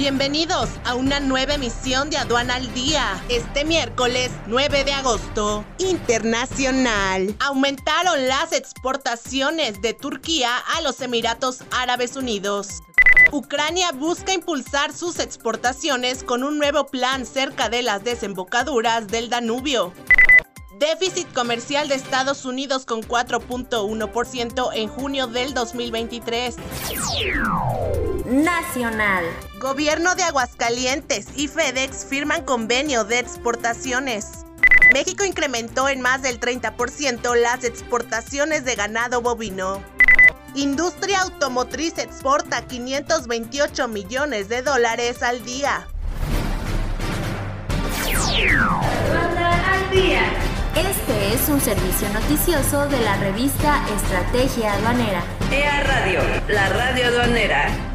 Bienvenidos a una nueva emisión de Aduana al Día. Este miércoles 9 de agosto, internacional. Aumentaron las exportaciones de Turquía a los Emiratos Árabes Unidos. Ucrania busca impulsar sus exportaciones con un nuevo plan cerca de las desembocaduras del Danubio. Déficit comercial de Estados Unidos con 4.1% en junio del 2023. Nacional. Gobierno de Aguascalientes y FedEx firman convenio de exportaciones. México incrementó en más del 30% las exportaciones de ganado bovino. Industria automotriz exporta 528 millones de dólares al día. al día. Este es un servicio noticioso de la revista Estrategia Aduanera. EA Radio, la radio aduanera